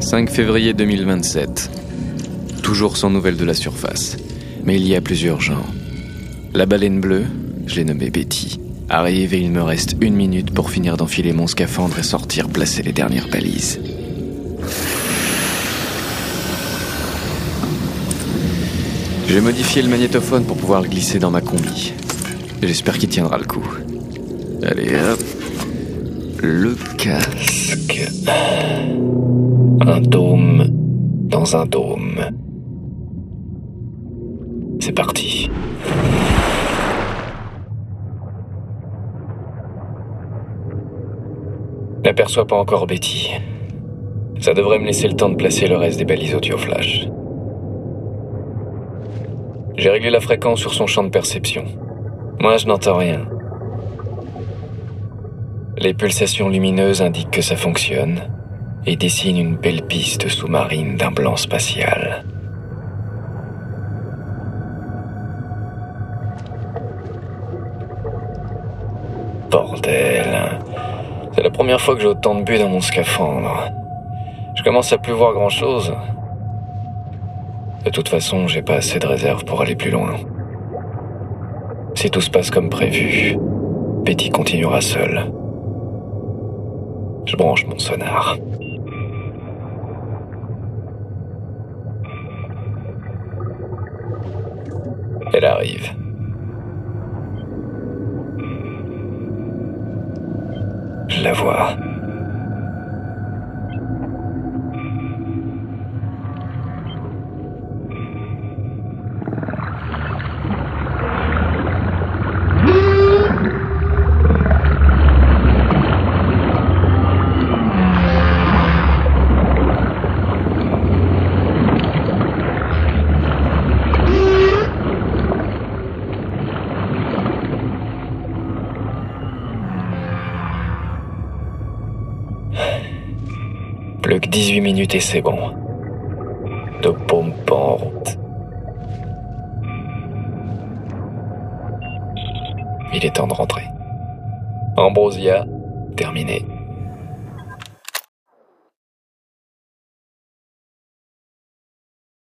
5 février 2027. Toujours sans nouvelles de la surface. Mais il y a plus urgent. La baleine bleue, je l'ai nommée Betty, arrive et il me reste une minute pour finir d'enfiler mon scaphandre et sortir placer les dernières balises. J'ai modifié le magnétophone pour pouvoir le glisser dans ma combi. J'espère qu'il tiendra le coup. Allez hop. Le casque. Un dôme dans un dôme. C'est parti. N'aperçois pas encore Betty. Ça devrait me laisser le temps de placer le reste des balises audio flash. J'ai réglé la fréquence sur son champ de perception. Moi, je n'entends rien. Les pulsations lumineuses indiquent que ça fonctionne et dessinent une belle piste sous-marine d'un blanc spatial. Bordel. C'est la première fois que j'ai autant de buts dans mon scaphandre. Je commence à plus voir grand-chose. De toute façon, j'ai pas assez de réserve pour aller plus loin. Si tout se passe comme prévu, Betty continuera seule. Je branche mon sonar. Arrive. La vois. Plus que 18 minutes et c'est bon. De pompe en route. Il est temps de rentrer. Ambrosia, terminé.